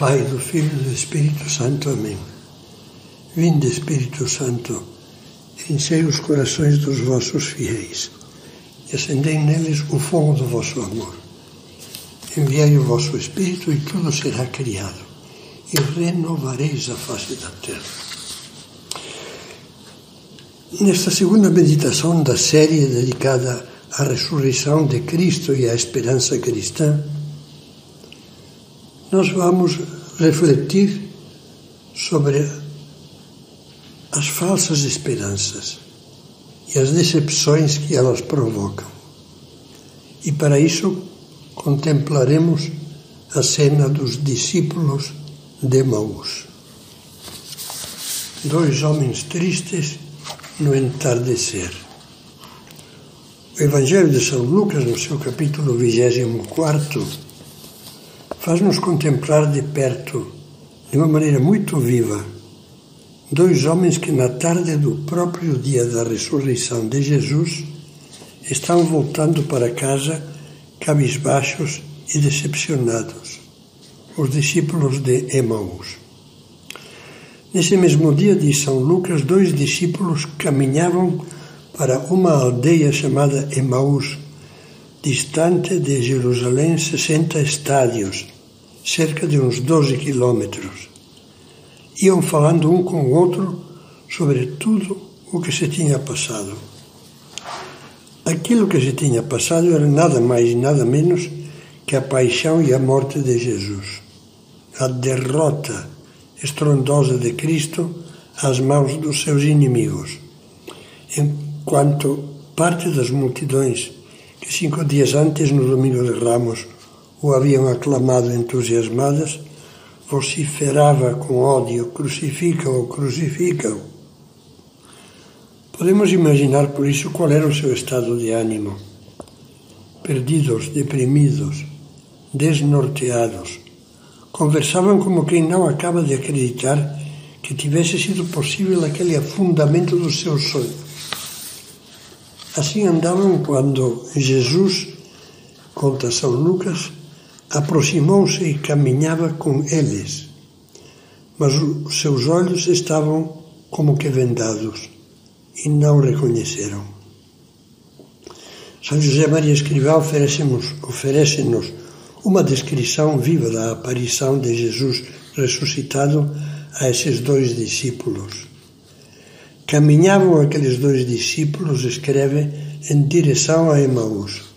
Pai, do Filho e do Espírito Santo. Amém. Vinde, Espírito Santo, enchei os corações dos vossos fiéis e acendei neles o fogo do vosso amor. Enviai o vosso Espírito e tudo será criado, e renovareis a face da terra. Nesta segunda meditação da série dedicada à ressurreição de Cristo e à esperança cristã, nós vamos refletir sobre as falsas esperanças e as decepções que elas provocam. E para isso contemplaremos a cena dos discípulos de Maús. Dois homens tristes no entardecer. O Evangelho de São Lucas, no seu capítulo 24, faz-nos contemplar de perto, de uma maneira muito viva, dois homens que, na tarde do próprio dia da ressurreição de Jesus, estão voltando para casa cabisbaixos e decepcionados, os discípulos de Emaús. Nesse mesmo dia, diz São Lucas, dois discípulos caminhavam para uma aldeia chamada Emaús, distante de Jerusalém 60 estádios, cerca de uns 12 quilômetros. Iam falando um com o outro sobre tudo o que se tinha passado. Aquilo que se tinha passado era nada mais e nada menos que a paixão e a morte de Jesus, a derrota estrondosa de Cristo às mãos dos seus inimigos, enquanto parte das multidões que cinco dias antes, no Domingo de Ramos, o haviam aclamado entusiasmadas, vociferava com ódio: crucifica-o, crucifica-o. Podemos imaginar por isso qual era o seu estado de ânimo. Perdidos, deprimidos, desnorteados, conversavam como quem não acaba de acreditar que tivesse sido possível aquele afundamento do seu sonho Assim andavam quando Jesus, conta São Lucas, aproximou-se e caminhava com eles, mas os seus olhos estavam como que vendados e não reconheceram. São José Maria Escrivá oferece-nos oferece uma descrição viva da aparição de Jesus ressuscitado a esses dois discípulos. Caminhavam aqueles dois discípulos, escreve, em direção a Emaús.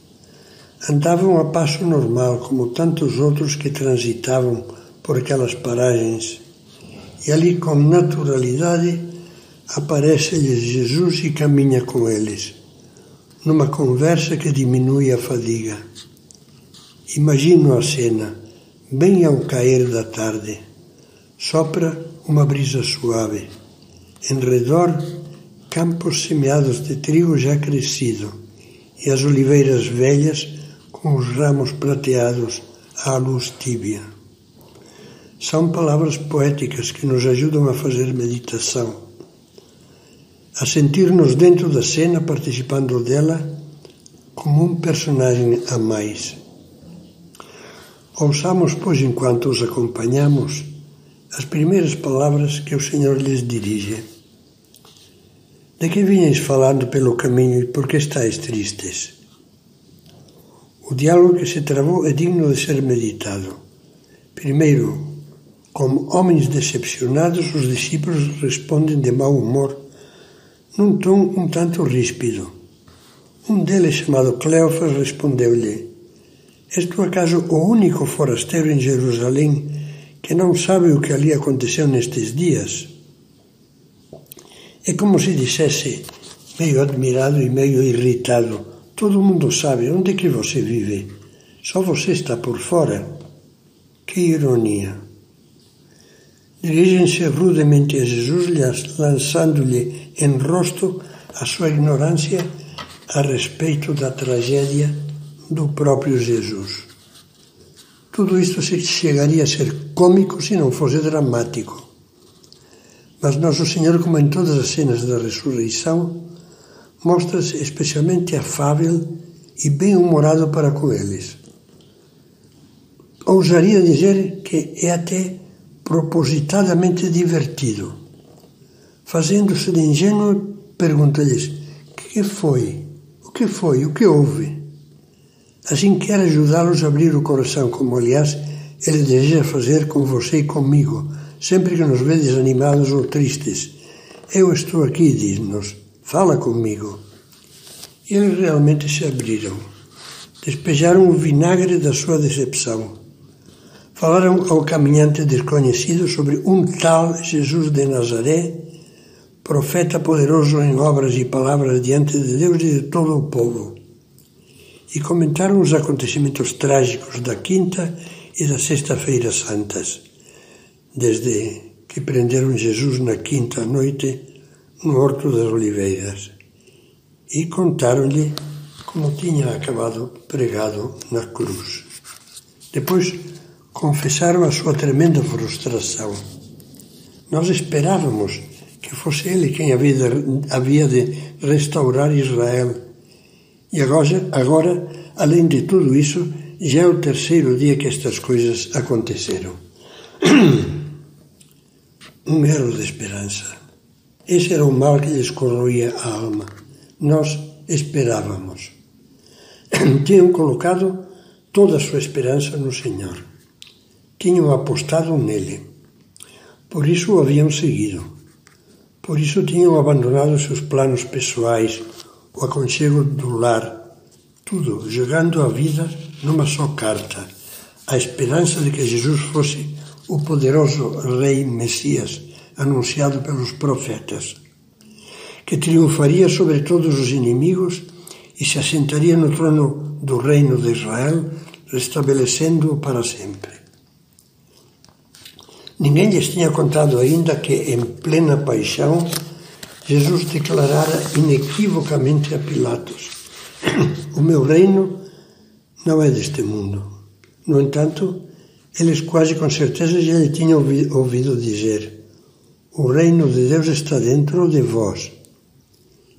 Andavam a passo normal, como tantos outros que transitavam por aquelas paragens, e ali, com naturalidade, aparece-lhes Jesus e caminha com eles, numa conversa que diminui a fadiga. Imagino a cena, bem ao cair da tarde. Sopra uma brisa suave em redor, campos semeados de trigo já crescido e as oliveiras velhas os ramos prateados à luz tíbia. São palavras poéticas que nos ajudam a fazer meditação, a sentir-nos dentro da cena, participando dela, como um personagem a mais. Ouçamos, pois, enquanto os acompanhamos, as primeiras palavras que o Senhor lhes dirige. De que vinhas falando pelo caminho e por que estáis tristes? O diálogo que se travou é digno de ser meditado. Primeiro, como homens decepcionados, os discípulos respondem de mau humor, num tom um tanto ríspido. Um deles, chamado Cleofas, respondeu-lhe: És tu acaso o único forasteiro em Jerusalém que não sabe o que ali aconteceu nestes dias? É como se dissesse, meio admirado e meio irritado: Todo mundo sabe onde é que você vive, só você está por fora. Que ironia! Dirigem-se rudemente a Jesus, lançando-lhe em rosto a sua ignorância a respeito da tragédia do próprio Jesus. Tudo isto chegaria a ser cômico se não fosse dramático. Mas Nosso Senhor, como em todas as cenas da ressurreição, mostra-se especialmente afável e bem-humorado para com eles. ousaria dizer que é até propositadamente divertido. Fazendo-se de ingênuo, pergunta-lhes: que foi? O que foi? O que houve? Assim quer ajudá-los a abrir o coração, como aliás ele deseja fazer com você e comigo, sempre que nos vê desanimados ou tristes. Eu estou aqui, diz-nos, fala comigo. Eles realmente se abriram. Despejaram o vinagre da sua decepção. Falaram ao caminhante desconhecido sobre um tal Jesus de Nazaré, profeta poderoso em obras e palavras diante de Deus e de todo o povo. E comentaram os acontecimentos trágicos da quinta e da sexta-feira santas, desde que prenderam Jesus na quinta noite no Horto das Oliveiras. E contaram-lhe como tinha acabado pregado na cruz. Depois confessaram a sua tremenda frustração. Nós esperávamos que fosse ele quem havia de, havia de restaurar Israel. E agora, agora, além de tudo isso, já é o terceiro dia que estas coisas aconteceram. um erro de esperança. Esse era o mal que lhes corroía a alma. Nós esperávamos. Tinham colocado toda a sua esperança no Senhor tinham apostado nele. Por isso o haviam seguido. Por isso tinham abandonado seus planos pessoais, o aconchego do lar, tudo, jogando a vida numa só carta, a esperança de que Jesus fosse o poderoso Rei Messias anunciado pelos profetas, que triunfaria sobre todos os inimigos e se assentaria no trono do reino de Israel, restabelecendo-o para sempre. Ninguém lhes tinha contado ainda que, em plena paixão, Jesus declarara inequivocamente a Pilatos: O meu reino não é deste mundo. No entanto, eles quase com certeza já lhe tinham ouvido dizer: O reino de Deus está dentro de vós.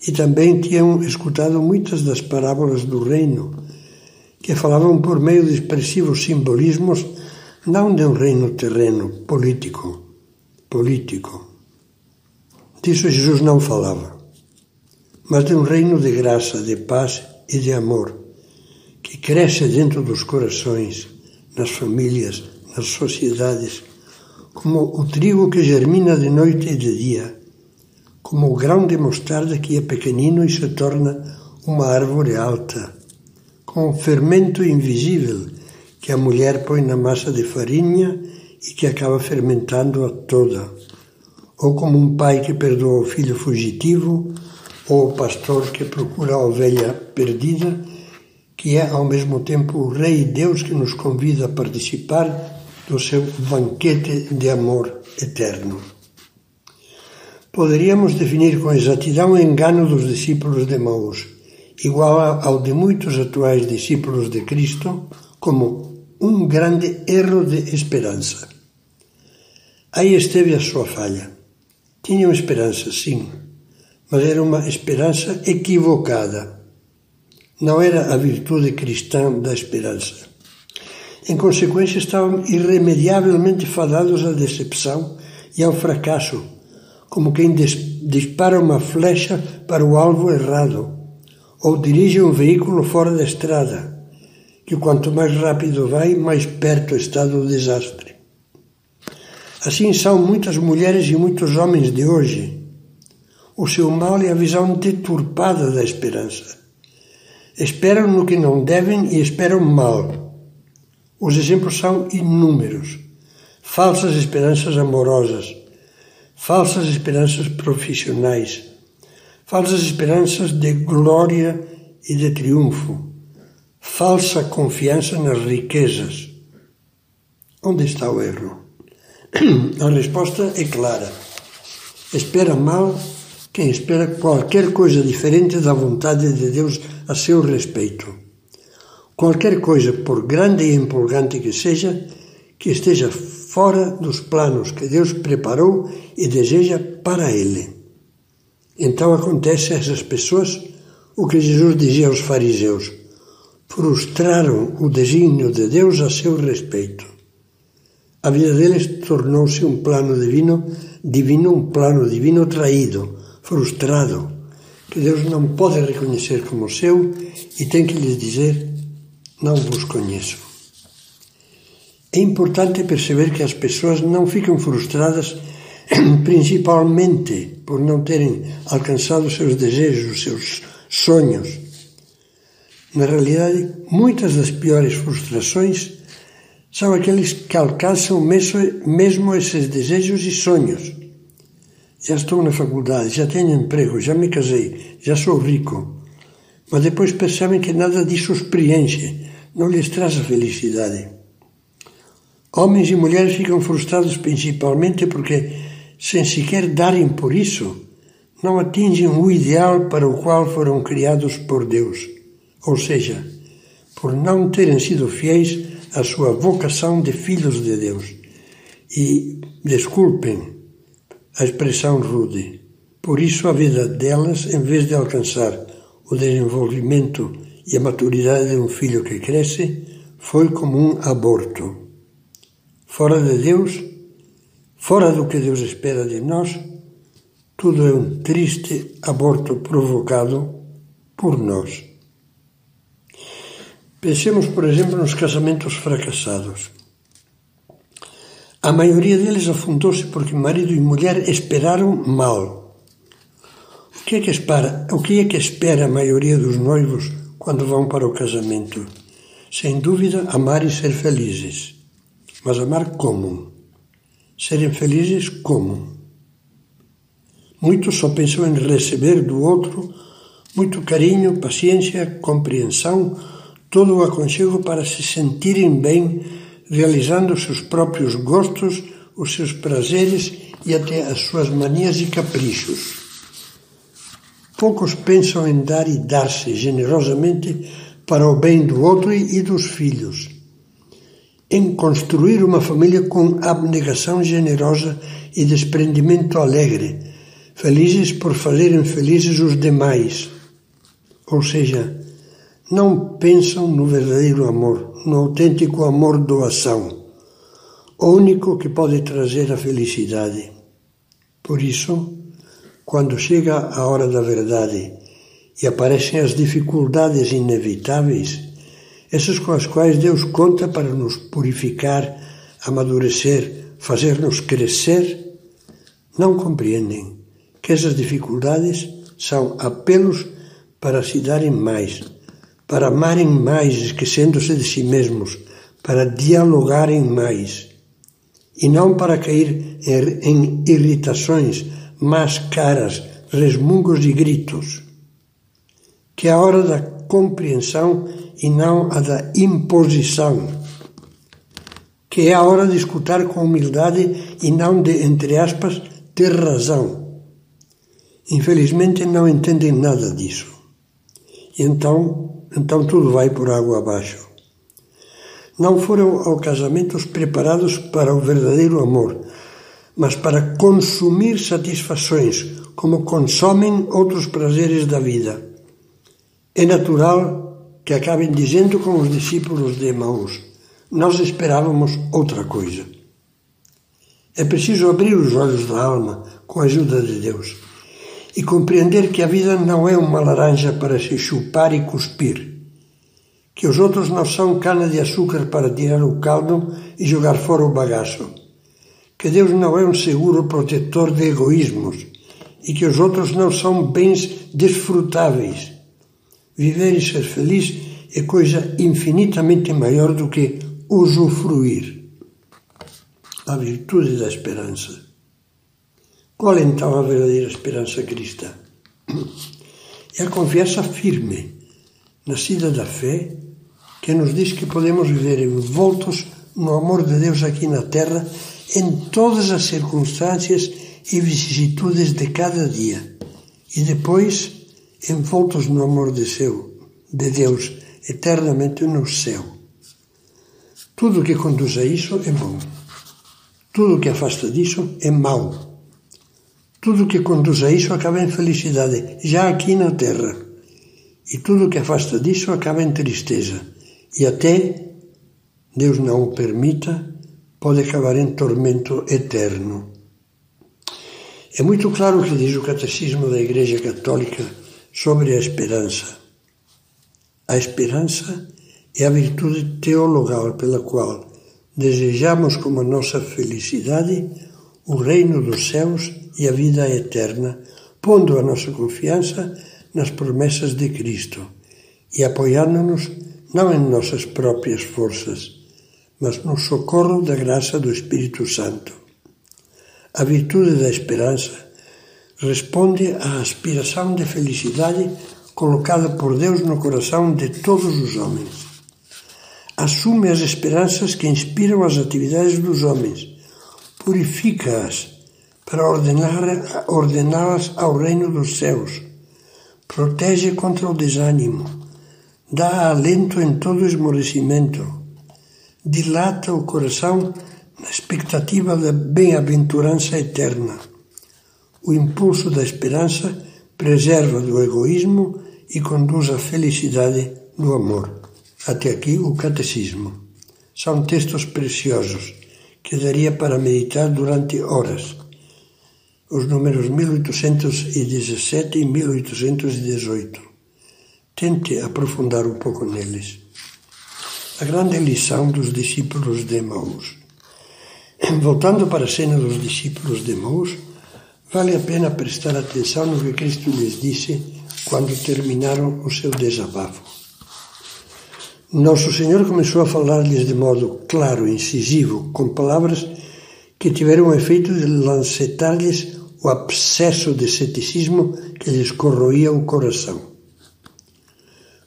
E também tinham escutado muitas das parábolas do reino, que falavam por meio de expressivos simbolismos não de um reino terreno político, político. Disso Jesus não falava, mas de um reino de graça, de paz e de amor, que cresce dentro dos corações, nas famílias, nas sociedades, como o trigo que germina de noite e de dia, como o grão de mostarda que é pequenino e se torna uma árvore alta, com um fermento invisível que a mulher põe na massa de farinha e que acaba fermentando-a toda, ou como um pai que perdoa o filho fugitivo, ou o pastor que procura a ovelha perdida, que é ao mesmo tempo o Rei Deus que nos convida a participar do seu banquete de amor eterno. Poderíamos definir com exatidão o engano dos discípulos de Maús, igual ao de muitos atuais discípulos de Cristo, como um grande erro de esperança. Aí esteve a sua falha. Tinham esperança, sim, mas era uma esperança equivocada. Não era a virtude cristã da esperança. Em consequência, estavam irremediavelmente fadados à decepção e ao fracasso, como quem dispara uma flecha para o alvo errado, ou dirige um veículo fora da estrada que quanto mais rápido vai, mais perto está do desastre. Assim são muitas mulheres e muitos homens de hoje. O seu mal é a visão deturpada da esperança. Esperam no que não devem e esperam mal. Os exemplos são inúmeros. Falsas esperanças amorosas, falsas esperanças profissionais, falsas esperanças de glória e de triunfo falsa confiança nas riquezas. Onde está o erro? A resposta é clara. Espera mal quem espera qualquer coisa diferente da vontade de Deus a seu respeito. Qualquer coisa, por grande e empolgante que seja, que esteja fora dos planos que Deus preparou e deseja para ele. Então acontece a essas pessoas o que Jesus dizia aos fariseus frustraram o desígnio de Deus a seu respeito. A vida deles tornou-se um plano divino, divino, um plano divino traído, frustrado, que Deus não pode reconhecer como seu e tem que lhes dizer: Não vos conheço. É importante perceber que as pessoas não ficam frustradas principalmente por não terem alcançado seus desejos, seus sonhos. Na realidade, muitas das piores frustrações são aqueles que alcançam mesmo, mesmo esses desejos e sonhos. Já estou na faculdade, já tenho emprego, já me casei, já sou rico. Mas depois percebem que nada disso os preenche, não lhes traz a felicidade. Homens e mulheres ficam frustrados principalmente porque sem sequer darem por isso, não atingem o ideal para o qual foram criados por Deus, ou seja, por não terem sido fiéis à sua vocação de filhos de Deus. E, desculpem a expressão rude, por isso a vida delas, em vez de alcançar o desenvolvimento e a maturidade de um filho que cresce, foi como um aborto. Fora de Deus, Fora do que Deus espera de nós, tudo é um triste aborto provocado por nós. Pensemos, por exemplo, nos casamentos fracassados. A maioria deles afundou-se porque marido e mulher esperaram mal. O que, é que espera, o que é que espera a maioria dos noivos quando vão para o casamento? Sem dúvida, amar e ser felizes. Mas amar como? Serem felizes como? Muitos só pensam em receber do outro muito carinho, paciência, compreensão, todo o aconchego para se sentirem bem, realizando seus próprios gostos, os seus prazeres e até as suas manias e caprichos. Poucos pensam em dar e dar-se generosamente para o bem do outro e dos filhos em construir uma família com abnegação generosa e desprendimento alegre, felizes por fazerem felizes os demais. Ou seja, não pensam no verdadeiro amor, no autêntico amor-doação, o único que pode trazer a felicidade. Por isso, quando chega a hora da verdade e aparecem as dificuldades inevitáveis, essas com as quais Deus conta para nos purificar, amadurecer, fazer-nos crescer, não compreendem que essas dificuldades são apelos para se darem mais, para amarem mais, esquecendo-se de si mesmos, para dialogarem mais, e não para cair em irritações, más caras, resmungos e gritos. Que é a hora da compreensão e não a da imposição, que é a hora de escutar com humildade e não de, entre aspas, ter razão. Infelizmente não entendem nada disso. E então, então tudo vai por água abaixo. Não foram ao casamento preparados para o verdadeiro amor, mas para consumir satisfações, como consomem outros prazeres da vida. É natural que acabem dizendo com os discípulos de Emaús: Nós esperávamos outra coisa. É preciso abrir os olhos da alma com a ajuda de Deus e compreender que a vida não é uma laranja para se chupar e cuspir, que os outros não são cana de açúcar para tirar o caldo e jogar fora o bagaço, que Deus não é um seguro protetor de egoísmos e que os outros não são bens desfrutáveis Viver e ser feliz é coisa infinitamente maior do que usufruir. A virtude da esperança. Qual então a verdadeira esperança cristã? É a confiança firme, nascida da fé, que nos diz que podemos viver envoltos no amor de Deus aqui na terra em todas as circunstâncias e vicissitudes de cada dia. E depois envoltos no amor de seu, de Deus, eternamente no céu. Tudo que conduz a isso é bom. Tudo que afasta disso é mau. Tudo que conduz a isso acaba em felicidade, já aqui na terra. E tudo que afasta disso acaba em tristeza. E até, Deus não o permita, pode acabar em tormento eterno. É muito claro o que diz o Catecismo da Igreja Católica sobre a esperança. A esperança é a virtude teologal pela qual desejamos como nossa felicidade o reino dos céus e a vida eterna, pondo a nossa confiança nas promessas de Cristo e apoiando-nos não em nossas próprias forças, mas no socorro da graça do Espírito Santo. A virtude da esperança responde à aspiração de felicidade colocada por Deus no coração de todos os homens. Assume as esperanças que inspiram as atividades dos homens, purifica-as para ordená-las ao reino dos céus, protege contra o desânimo, dá alento em todo esmorecimento, dilata o coração na expectativa da bem-aventurança eterna. O impulso da esperança preserva do egoísmo e conduz à felicidade do amor. Até aqui o Catecismo. São textos preciosos que daria para meditar durante horas. Os números 1817 e 1818. Tente aprofundar um pouco neles. A grande lição dos discípulos de Emaús. Voltando para a cena dos discípulos de Emaús, vale a pena prestar atenção no que Cristo lhes disse quando terminaram o seu desabafo. Nosso Senhor começou a falar-lhes de modo claro incisivo, com palavras que tiveram o efeito de lancetar-lhes o abscesso de ceticismo que lhes corroía o coração.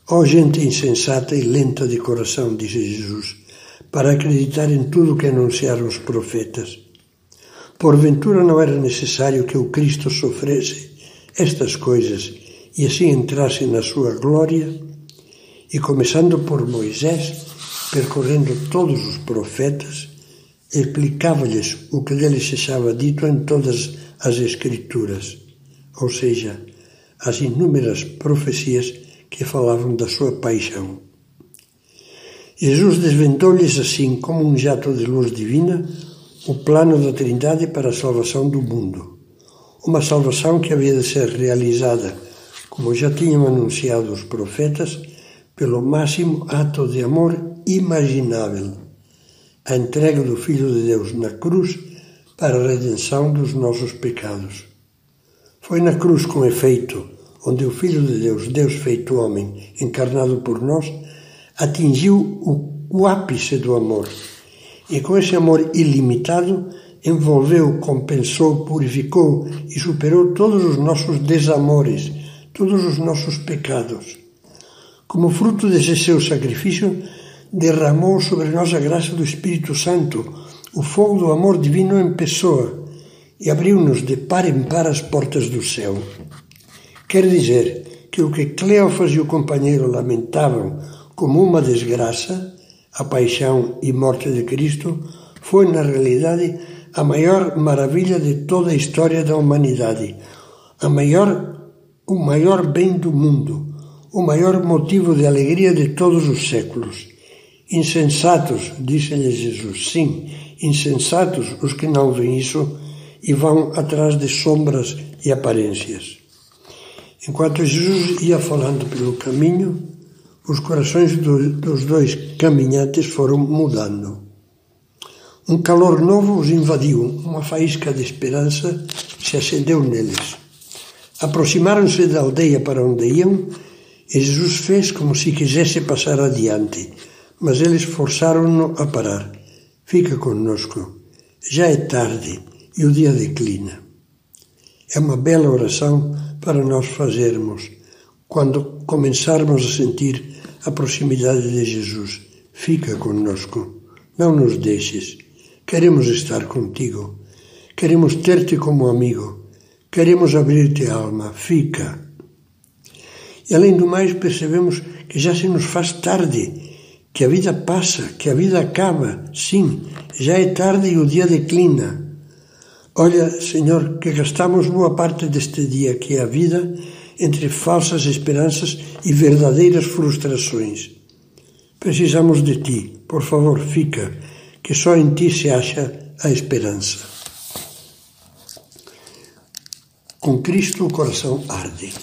Ó oh, gente insensata e lenta de coração, disse Jesus, para acreditar em tudo que anunciaram os profetas. Porventura não era necessário que o Cristo sofresse estas coisas e assim entrasse na sua glória? E começando por Moisés, percorrendo todos os profetas, explicava-lhes o que deles se estava dito em todas as Escrituras, ou seja, as inúmeras profecias que falavam da sua paixão. Jesus desvendou-lhes assim, como um jato de luz divina, o plano da Trindade para a salvação do mundo. Uma salvação que havia de ser realizada, como já tinham anunciado os profetas, pelo máximo ato de amor imaginável a entrega do Filho de Deus na cruz para a redenção dos nossos pecados. Foi na cruz, com efeito, onde o Filho de Deus, Deus feito homem, encarnado por nós, atingiu o, o ápice do amor. E com esse amor ilimitado, envolveu, compensou, purificou e superou todos os nossos desamores, todos os nossos pecados. Como fruto desse seu sacrifício, derramou sobre nós a graça do Espírito Santo, o fogo do amor divino em pessoa, e abriu-nos de par em par as portas do céu. Quer dizer que o que Cleófas e o companheiro lamentavam como uma desgraça, a paixão e morte de Cristo, foi na realidade a maior maravilha de toda a história da humanidade, a maior, o maior bem do mundo, o maior motivo de alegria de todos os séculos. Insensatos, disse-lhe Jesus, sim, insensatos os que não veem isso e vão atrás de sombras e aparências. Enquanto Jesus ia falando pelo caminho, os corações do, dos dois caminhantes foram mudando. Um calor novo os invadiu, uma faísca de esperança se acendeu neles. Aproximaram-se da aldeia para onde iam e Jesus fez como se quisesse passar adiante, mas eles forçaram-no a parar. Fica conosco. Já é tarde e o dia declina. É uma bela oração para nós fazermos quando começarmos a sentir a proximidade de Jesus. Fica conosco, não nos deixes. Queremos estar contigo. Queremos ter-te como amigo. Queremos abrir-te a alma. Fica. E além do mais, percebemos que já se nos faz tarde, que a vida passa, que a vida acaba. Sim, já é tarde e o dia declina. Olha, Senhor, que gastamos boa parte deste dia, que é a vida, entre falsas esperanças e verdadeiras frustrações. Precisamos de ti, por favor, fica, que só em ti se acha a esperança. Com Cristo o coração arde.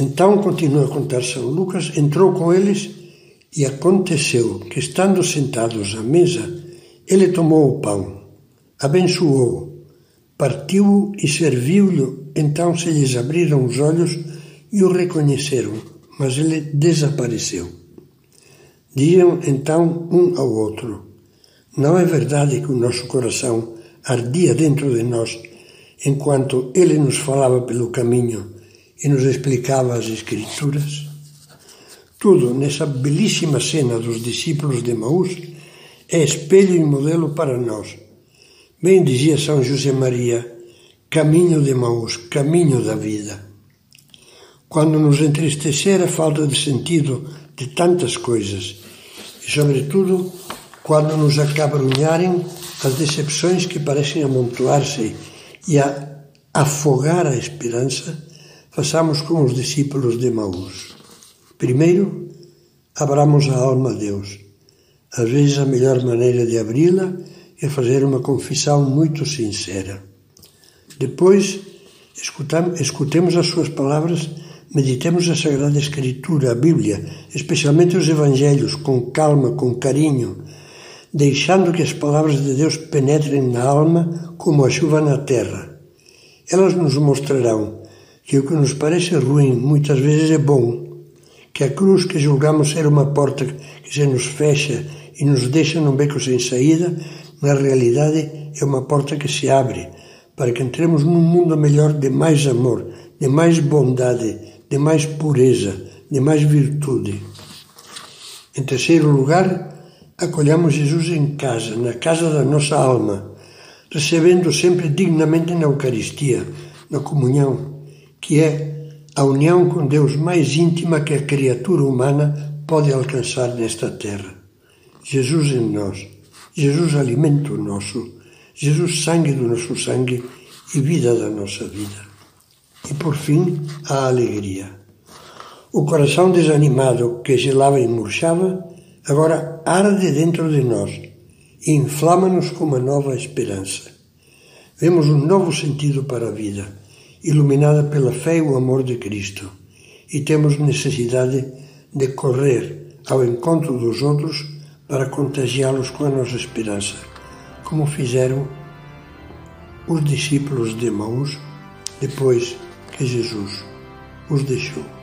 Então, continua a contar São Lucas, entrou com eles e aconteceu que, estando sentados à mesa, ele tomou o pão, abençoou, partiu-o e serviu-lhe. Então se lhes abriram os olhos e o reconheceram, mas ele desapareceu. Diziam então um ao outro: Não é verdade que o nosso coração ardia dentro de nós enquanto ele nos falava pelo caminho e nos explicava as Escrituras? Tudo nessa belíssima cena dos discípulos de Maús é espelho e modelo para nós. Bem dizia São José Maria, caminho de Maús, caminho da vida. Quando nos entristecer a falta de sentido de tantas coisas, e sobretudo quando nos acabrunharem as decepções que parecem amontoar-se e a afogar a esperança, façamos como os discípulos de Maús. Primeiro, abramos a alma a Deus. Às vezes, a melhor maneira de abri-la é fazer uma confissão muito sincera. Depois, escutemos as suas palavras, meditemos a Sagrada Escritura, a Bíblia, especialmente os Evangelhos, com calma, com carinho, deixando que as palavras de Deus penetrem na alma como a chuva na terra. Elas nos mostrarão que o que nos parece ruim muitas vezes é bom que a cruz que julgamos ser uma porta que se nos fecha e nos deixa num beco sem saída, na realidade é uma porta que se abre para que entremos num mundo melhor de mais amor, de mais bondade, de mais pureza, de mais virtude. Em terceiro lugar, acolhamos Jesus em casa, na casa da nossa alma, recebendo sempre dignamente na Eucaristia, na comunhão, que é a união com Deus mais íntima que a criatura humana pode alcançar nesta terra. Jesus em nós, Jesus alimento nosso, Jesus sangue do nosso sangue e vida da nossa vida. E por fim, a alegria. O coração desanimado que gelava e murchava, agora arde dentro de nós e inflama-nos com uma nova esperança. Vemos um novo sentido para a vida iluminada pela fé e o amor de Cristo, e temos necessidade de correr ao encontro dos outros para contagiá-los com a nossa esperança, como fizeram os discípulos de Maús depois que Jesus os deixou.